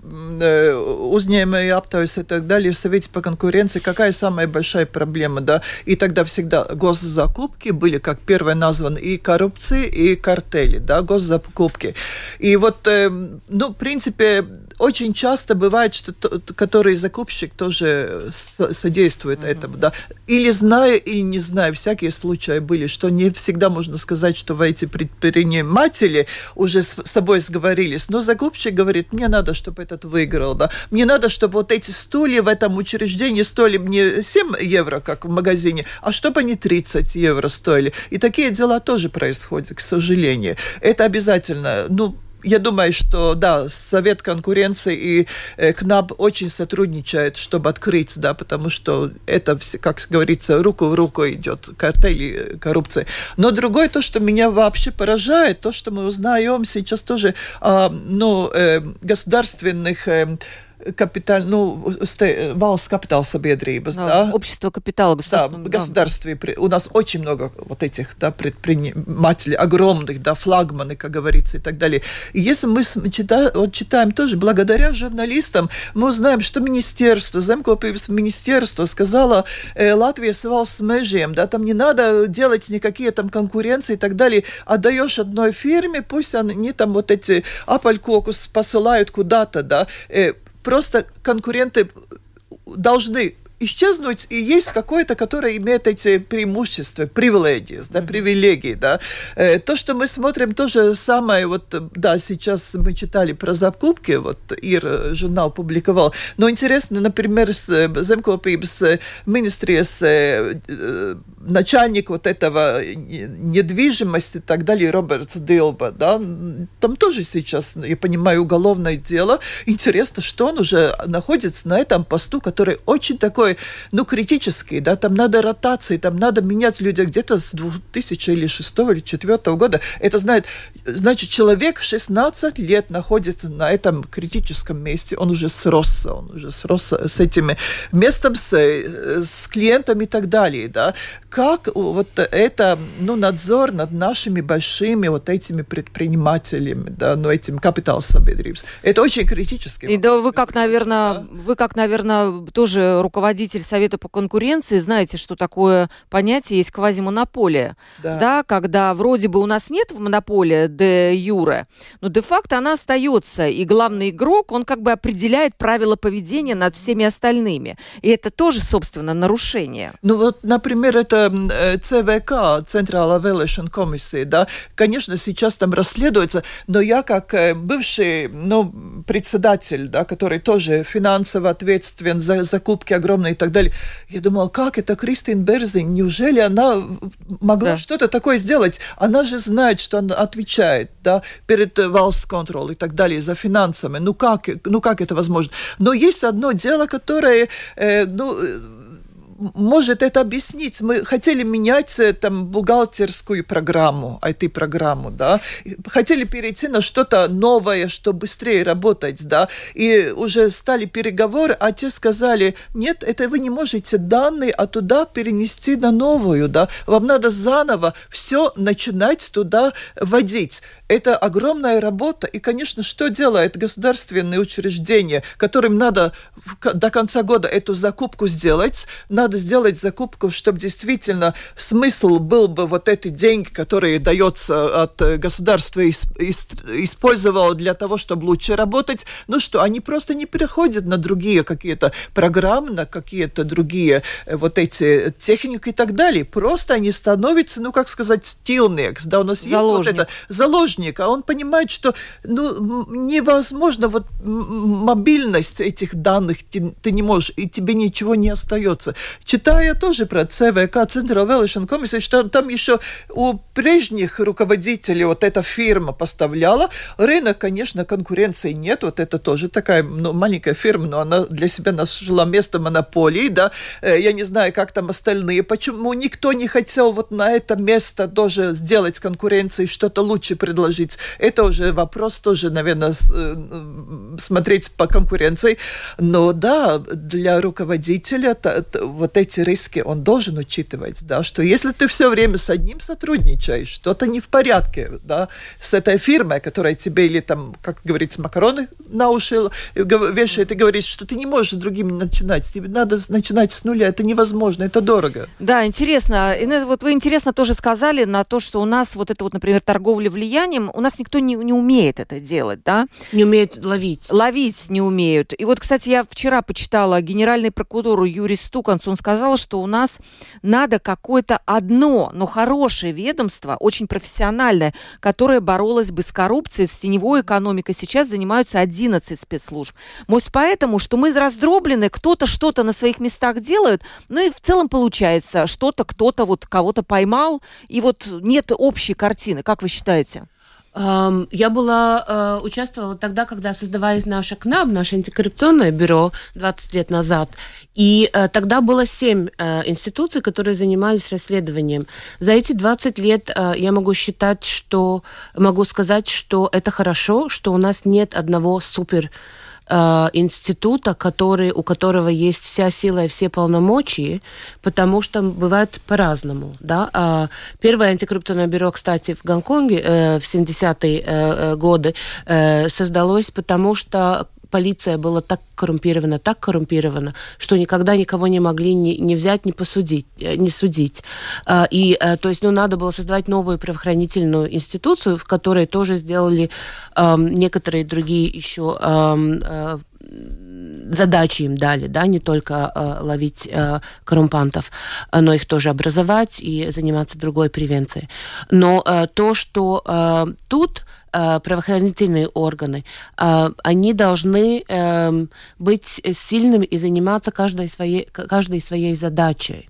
э, узнаемые аптоис и так далее в Совете по конкуренции, какая самая большая проблема, да, и тогда всегда госзакупки были как первое названы и коррупции, и картели, да, госзакупки. И вот, ну, в принципе, очень часто бывает, что то, который закупщик тоже содействует uh-huh. этому, да. Или зная, или не зная, всякие случаи были, что не всегда можно сказать, что вы эти предприниматели уже с собой сговорились, но закупщик говорит, мне надо, чтобы этот выиграл, да. Мне надо, чтобы вот эти стулья в этом учреждении стоили мне 7 евро, как в магазине, а чтобы они 30 евро стоили. И такие дела тоже происходят, к сожалению. Это обязательно, ну, я думаю, что да, Совет конкуренции и э, КНАБ очень сотрудничают, чтобы открыть, да, потому что это, как говорится, руку в руку идет картели э, коррупции. Но другое то, что меня вообще поражает, то, что мы узнаем сейчас тоже, э, ну, э, государственных э, капиталь, ну, valsts капитал sabiedrības, да, да? Общество капитала государства. Да, государстве. У нас очень много вот этих, да, предпринимателей, огромных, да, флагманы, как говорится, и так далее. И если мы читаем, вот читаем тоже, благодаря журналистам, мы узнаем, что министерство, Земкопības министерство сказала э, Латвия с valsts межем, да, там не надо делать никакие там конкуренции и так далее, отдаешь одной фирме, пусть они там вот эти апалькокус посылают куда-то, да, э, просто конкуренты должны исчезнуть, и есть какое-то, которое имеет эти преимущества, привилегии, да, привилегии, да. Э, то, что мы смотрим, то же самое, вот, да, сейчас мы читали про закупки, вот, Ир э, журнал публиковал, но интересно, например, с э, Земкопības министрijas начальник вот этого недвижимости и так далее, Роберт Дилба, да, там тоже сейчас, я понимаю, уголовное дело. Интересно, что он уже находится на этом посту, который очень такой такой, ну, критический, да, там надо ротации, там надо менять людей где-то с 2000 или 6 или 2004 года. Это знает, значит, человек 16 лет находится на этом критическом месте, он уже сросся, он уже сросся с этими местом, с, с клиентами и так далее, да. Как вот это, ну, надзор над нашими большими вот этими предпринимателями, да, ну, этим капитал. Это очень критически. И да, вы как, наверное, да? вы как, наверное, тоже руководитель руководитель Совета по конкуренции, знаете, что такое понятие есть квазимонополия. Да. да, когда вроде бы у нас нет монополия де юре, но де-факто она остается. И главный игрок, он как бы определяет правила поведения над всеми остальными. И это тоже, собственно, нарушение. Ну вот, например, это э, ЦВК, Центральная Велешн комиссия, да, конечно, сейчас там расследуется, но я как э, бывший, ну, председатель, да, который тоже финансово ответственен за закупки огромной и так далее. Я думала, как это Кристин Берзин? Неужели она могла да. что-то такое сделать? Она же знает, что она отвечает да, перед Валс контроль и так далее за финансами. Ну как, ну как это возможно? Но есть одно дело, которое, э, ну, может это объяснить. Мы хотели менять э, там бухгалтерскую программу, IT-программу, да, хотели перейти на что-то новое, что быстрее работать, да, и уже стали переговоры, а те сказали, нет, это вы не можете данные оттуда перенести на новую, да, вам надо заново все начинать туда вводить. Это огромная работа, и, конечно, что делает государственные учреждения, которым надо до конца года эту закупку сделать, надо сделать закупку, чтобы действительно смысл был бы вот эти деньги, которые дается от государства, использовал для того, чтобы лучше работать. Ну что, они просто не переходят на другие какие-то программы, на какие-то другие э, вот эти техники и так далее. Просто они становятся, ну, как сказать, стилнекс, да, у нас Заложник. есть вот это заложник художник, а он понимает, что ну, невозможно вот мобильность этих данных ты, ты не можешь, и тебе ничего не остается. Читая тоже про ЦВК, Central Valuation Commission, что там еще у прежних руководителей вот эта фирма поставляла. Рынок, конечно, конкуренции нет, вот это тоже такая ну, маленькая фирма, но она для себя нашла место монополии, да. Э, я не знаю, как там остальные, почему никто не хотел вот на это место тоже сделать конкуренции, что-то лучше предложить предложить. Это уже вопрос тоже, наверное, смотреть по конкуренции. Но да, для руководителя вот эти риски он должен учитывать, да, что если ты все время с одним сотрудничаешь, что-то не в порядке, да, с этой фирмой, которая тебе или там, как говорится, макароны на уши вешает и говорит, что ты не можешь с другими начинать, тебе надо начинать с нуля, это невозможно, это дорого. Да, интересно. И вот вы интересно тоже сказали на то, что у нас вот это вот, например, торговля влиянием, у нас никто не, не умеет это делать, да? Не умеет ловить. Ловить не умеют. И вот, кстати, я вчера почитала генеральный прокурор Юрий Стуканц, он сказал, что у нас надо какое-то одно, но хорошее ведомство, очень профессиональное, которое боролось бы с коррупцией, с теневой экономикой. Сейчас занимаются 11 спецслужб. Может, поэтому, что мы раздроблены, кто-то что-то на своих местах делают, ну и в целом получается, что-то кто-то вот кого-то поймал, и вот нет общей картины. Как вы считаете? Я была, э, участвовала тогда, когда создавались наша КНАБ, наше антикоррупционное бюро 20 лет назад. И э, тогда было семь э, институций, которые занимались расследованием. За эти 20 лет я могу считать, что могу сказать, что это хорошо, что у нас нет одного супер э, института, который, у которого есть вся сила и все полномочия, потому что бывает по-разному. Да? А первое антикоррупционное бюро, кстати, в Гонконге э, в 70-е э, годы э, создалось, потому что полиция была так коррумпирована, так коррумпирована, что никогда никого не могли ни, ни взять, ни посудить, э, не судить. А, и, э, то есть, ну, надо было создавать новую правоохранительную институцию, в которой тоже сделали некоторые другие еще э, задачи им дали, да, не только э, ловить э, коррумпантов, но их тоже образовать и заниматься другой превенцией. Но э, то, что э, тут Э, правоохранительные органы, э, они должны эм, быть сильными и заниматься каждой своей, каждой своей задачей.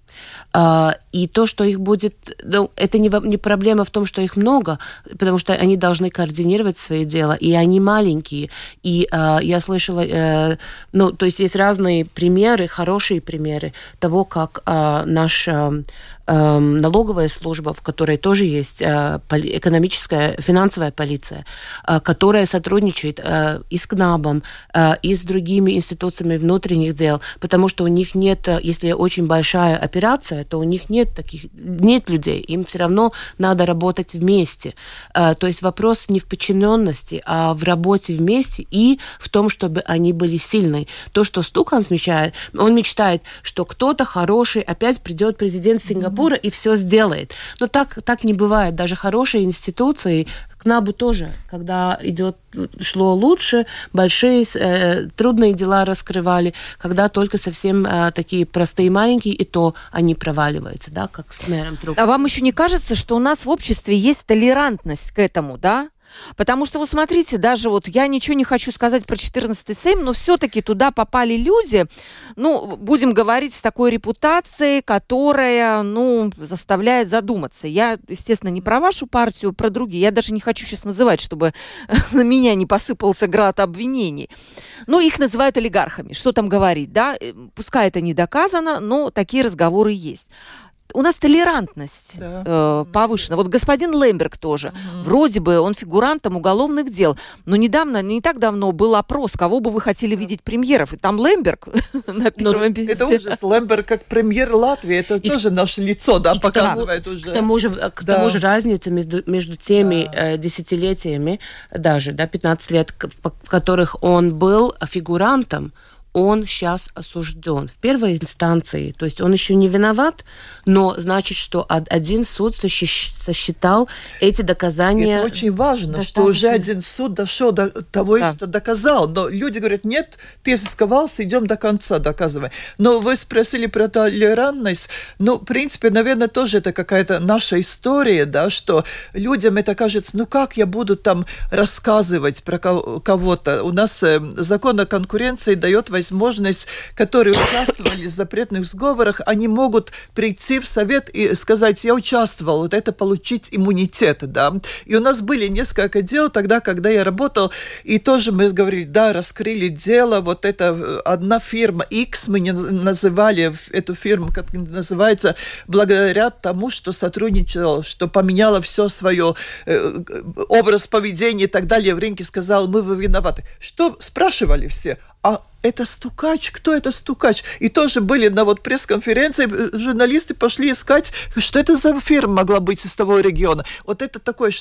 Э, и то, что их будет... Ну, это не, не проблема в том, что их много, потому что они должны координировать свое дело, и они маленькие. И uh, я слышала... Uh, ну, то есть есть разные примеры, хорошие примеры того, как uh, наш uh, Эм, налоговая служба, в которой тоже есть э, экономическая, финансовая полиция, э, которая сотрудничает э, и с КНАБом, и с другими институциями внутренних дел, потому что у них нет, если очень большая операция, то у них нет таких, нет людей, им все равно надо работать вместе. То есть вопрос не в подчиненности, а в работе вместе и в том, чтобы они были сильны. То, что Стукан мечтает, он мечтает, что кто-то хороший опять придет президент Сингапура, Сингапура и все сделает. Но так, так не бывает. Даже хорошие институции, к НАБУ тоже, когда идет, шло лучше, большие э, трудные дела раскрывали, когда только совсем э, такие простые маленькие, и то они проваливаются, да, как с мэром Трубкой. А вам еще не кажется, что у нас в обществе есть толерантность к этому, да? Потому что, вот смотрите, даже вот я ничего не хочу сказать про 14 Сейм, но все-таки туда попали люди, ну, будем говорить, с такой репутацией, которая, ну, заставляет задуматься. Я, естественно, не про вашу партию, про другие. Я даже не хочу сейчас называть, чтобы на меня не посыпался град обвинений. Но их называют олигархами. Что там говорить, да? Э, пускай это не доказано, но такие разговоры есть у нас толерантность да. э, повышена. Вот господин Лемберг тоже. Угу. Вроде бы он фигурантом уголовных дел. Но недавно, не так давно был опрос, кого бы вы хотели да. видеть премьеров. И там Лемберг на первом месте. Это ужас. Лемберг как премьер Латвии. Это и тоже наше лицо, да, показывает к, уже. К тому же, к да. тому же разница между, между теми да. э, десятилетиями, даже, да, 15 лет, в которых он был фигурантом, он сейчас осужден в первой инстанции. То есть он еще не виноват, но значит, что один суд сосчитал эти доказания. Это очень важно, достаточно. что уже один суд дошел до того, да. что доказал. Но люди говорят, нет, ты исковался, идем до конца, доказывай. Но вы спросили про толерантность. Ну, в принципе, наверное, тоже это какая-то наша история, да, что людям это кажется, ну как я буду там рассказывать про кого-то. У нас э, закон о конкуренции дает возможность возможность, которые участвовали в запретных сговорах, они могут прийти в совет и сказать, я участвовал, вот это получить иммунитет, да. И у нас были несколько дел тогда, когда я работал, и тоже мы говорили, да, раскрыли дело, вот это э, одна фирма X, мы не называли эту фирму, как называется, благодаря тому, что сотрудничал, что поменяла все свое э, образ поведения и так далее. В рынке сказал, мы вы виноваты. Что спрашивали все? Это стукач, кто это стукач? И тоже были на вот пресс-конференции, э, журналисты пошли искать, что это за фирма могла быть из того региона. Вот это такое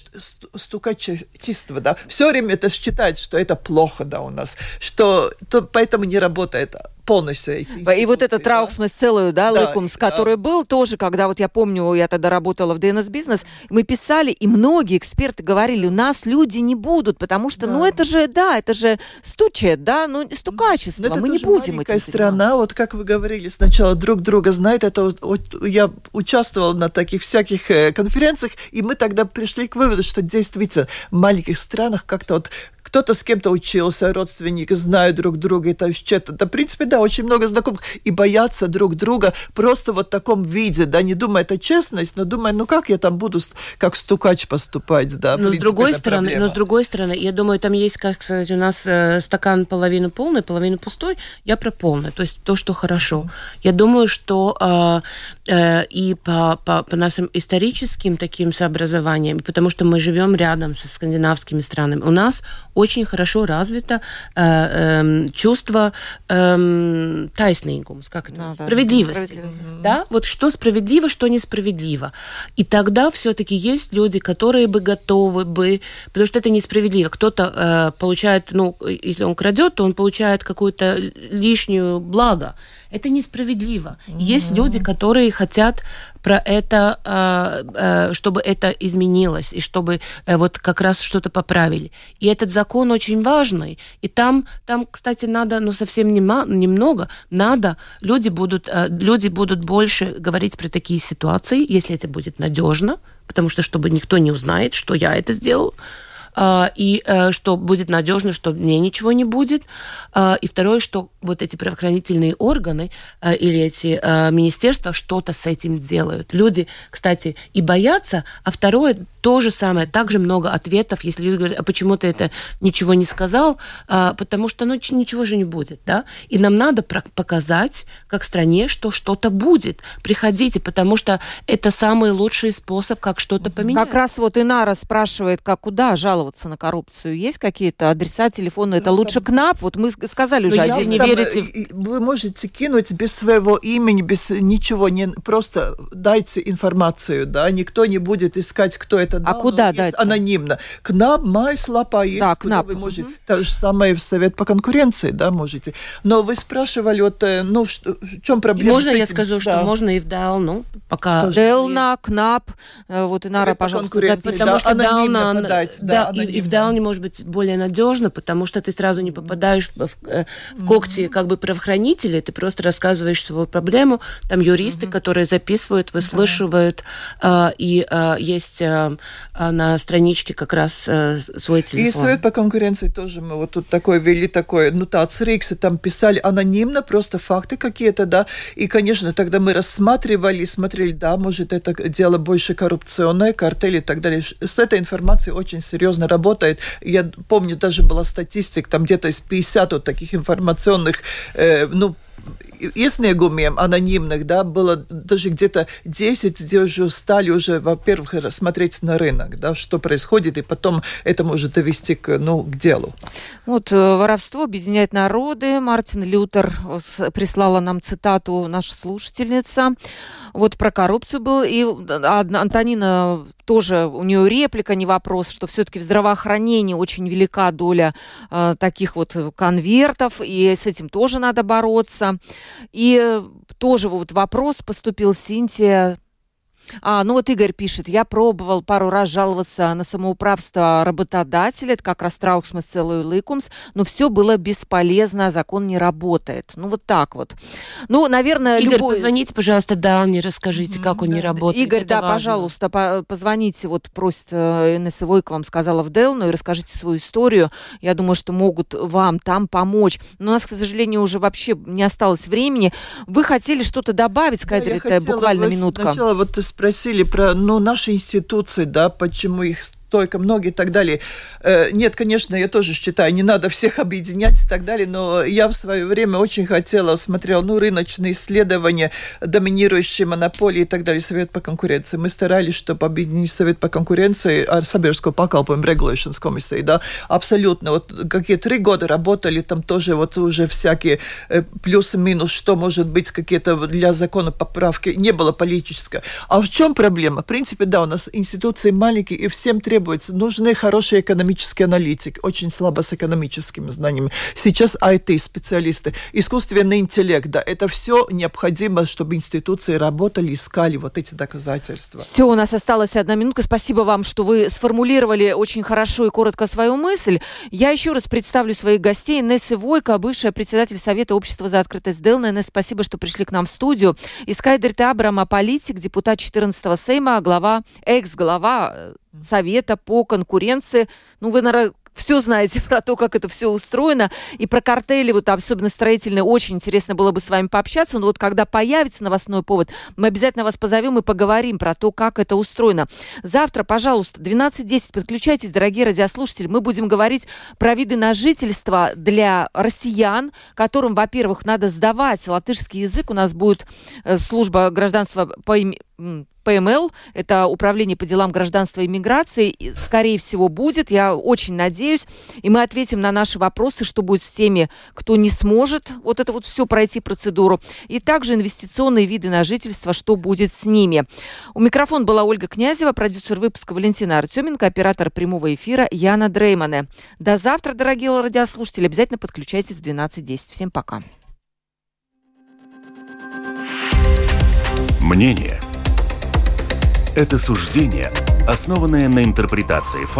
стукачество, да. Все время это считает, что это плохо, да, у нас, что то, поэтому не работает полностью эти И вот этот Трауксмес целую, да, да Лыкумс, да. который был тоже, когда вот я помню, я тогда работала в ДНС Бизнес, мы писали, и многие эксперты говорили, у нас люди не будут, потому что, ну, да. ну, это же, да, это же стучит, да, ну, стукачество, Но мы не будем этим страна, вот как вы говорили, сначала друг друга знает, это вот, я участвовала на таких всяких э, конференциях, и мы тогда пришли к выводу, что действительно в маленьких странах как-то вот кто-то с кем-то учился, родственники знают друг друга, это что-то. Да, в принципе, да, очень много знакомых. И боятся друг друга просто вот в таком виде, да, не думая, это честность, но думая, ну как я там буду как стукач поступать, да. Но принципе, с другой стороны, проблема. но с другой стороны, я думаю, там есть, как сказать, у нас э, стакан половину полный, половину пустой, я про полный, то есть то, что хорошо. Я думаю, что э, э, и по, по, по нашим историческим таким сообразованиям, потому что мы живем рядом со скандинавскими странами, у нас очень хорошо развито э, э, чувство э, тайснейгумс, как это? Да, справедливости. Да, вот что справедливо, что несправедливо. И тогда все-таки есть люди, которые бы готовы бы, потому что это несправедливо. Кто-то э, получает, ну, если он крадет, то он получает какую-то лишнюю благо. Это несправедливо. Mm-hmm. Есть люди, которые хотят про это, а, а, чтобы это изменилось, и чтобы э, вот как раз что-то поправили. И этот закон очень важный. И там, там кстати, надо, ну, совсем немного, надо, люди будут, э, люди будут больше говорить про такие ситуации, если это будет надежно, потому что чтобы никто не узнает, что я это сделал. А, и э, что будет надежно, что мне ничего не будет. А, и второе, что вот эти правоохранительные органы э, или эти э, министерства что-то с этим делают. Люди, кстати, и боятся, а второе, то же самое, также много ответов, если люди говорят, а почему ты это ничего не сказал, а, потому что ну, ничего же не будет, да, и нам надо показать, как стране, что что-то будет, приходите, потому что это самый лучший способ, как что-то поменять. Как раз вот Инара спрашивает, как куда жаловаться на коррупцию, есть какие-то адреса телефона, это ну, лучше там... КНАП, вот мы сказали уже, если не верите... Э, вы можете кинуть без своего имени, без ничего, не, просто дайте информацию, да, никто не будет искать, кто это это а куда дать? Анонимно. К нам майслапа есть. Да, КНАП. Вы можете, угу. То же самое в Совет по конкуренции, да, можете. Но вы спрашивали, вот, э, ну, что, в чем проблема Можно я скажу, что можно и в ДАЛ, ну, пока... Делна, КНАП, э, вот Инара, пожалуйста, записывай. Потому что Дална, подать, да, и, и в Далне может быть более надежно, потому что ты сразу не попадаешь в, э, в когти как бы правоохранителей, ты просто рассказываешь свою проблему, там юристы, которые записывают, выслушивают, да. и есть а, на страничке как раз э, свой телефон. И совет по конкуренции тоже мы вот тут такой вели такой, ну, Рикса там писали анонимно, просто факты какие-то, да, и, конечно, тогда мы рассматривали, смотрели, да, может, это дело больше коррупционное, картели и так далее. С этой информацией очень серьезно работает. Я помню, даже была статистика, там где-то из 50 вот таких информационных, э, ну, иesniegumiem анонимных, да, было даже где-то 10, где уже стали уже, во-первых, смотреть на рынок, да, что происходит, и потом это может довести к, ну, к делу. Вот э, воровство объединяет народы. Мартин Лютер прислала нам цитату наша слушательница. Вот про коррупцию был. И Антонина тоже, у нее реплика, не вопрос, что все-таки в здравоохранении очень велика доля э, таких вот конвертов, и с этим тоже надо бороться. И тоже вот вопрос поступил Синтия А, ну вот Игорь пишет, я пробовал пару раз жаловаться на самоуправство работодателя, это как раз Трауксмас целую лыкумс, но все было бесполезно, закон не работает. Ну вот так вот. Ну, наверное, Игорь, любой... позвоните, пожалуйста, Дауне, расскажите, как он не работает. Игорь, Это да, важно. пожалуйста, по- позвоните, вот просит э, Инесса Войко вам сказала в Делну и расскажите свою историю. Я думаю, что могут вам там помочь. Но у нас, к сожалению, уже вообще не осталось времени. Вы хотели что-то добавить, Да, Кайдер, я это буквально бы минутка. Сначала вот спросили про ну, наши институции, да, почему их столько много и так далее. Э, Нет, конечно, я тоже считаю, не надо всех объединять и так далее, но я в свое время очень хотела, смотрела, ну, рыночные исследования, доминирующие монополии и так далее, Совет по конкуренции. Мы старались, чтобы объединить Совет по конкуренции, а Саберскую покалпуем Regulations комиссии, да, абсолютно. Вот какие три года работали, там тоже вот уже всякие э, плюсы-минус, что может быть какие-то для закона поправки, не было политическое. А в чем проблема? В принципе, да, у нас институции маленькие, и всем требуется, нужны хорошие экономические аналитики, очень слабо с экономическими знаниями. Сейчас IT-специалисты, искусственный интеллект, да, это все необходимо, чтобы институции работали, искали вот эти доказательства. Все, у нас осталась одна минутка. Спасибо вам, что вы сформулировали очень хорошо и коротко свою мысль. Я еще раз представлю своих гостей. Несса Войко, бывшая председатель Совета общества за открытость Делна. Несса, спасибо, что пришли к нам в студию. И Скайдерт Абрама, политик, депутат 14-го Сейма, глава, экс-глава э, Совета по конкуренции. Ну, вы, наверное, все знаете про то, как это все устроено, и про картели, вот особенно строительные, очень интересно было бы с вами пообщаться, но вот когда появится новостной повод, мы обязательно вас позовем и поговорим про то, как это устроено. Завтра, пожалуйста, 12.10, подключайтесь, дорогие радиослушатели, мы будем говорить про виды на жительство для россиян, которым, во-первых, надо сдавать латышский язык, у нас будет э, служба гражданства по м, ПМЛ, это Управление по делам гражданства и миграции, скорее всего, будет, я очень надеюсь, и мы ответим на наши вопросы, что будет с теми, кто не сможет вот это вот все пройти процедуру, и также инвестиционные виды на жительство, что будет с ними. У микрофона была Ольга Князева, продюсер выпуска Валентина Артеменко, оператор прямого эфира Яна Дреймане. До завтра, дорогие радиослушатели, обязательно подключайтесь в 12.10. Всем пока. Мнение – это суждение, основанное на интерпретации фактов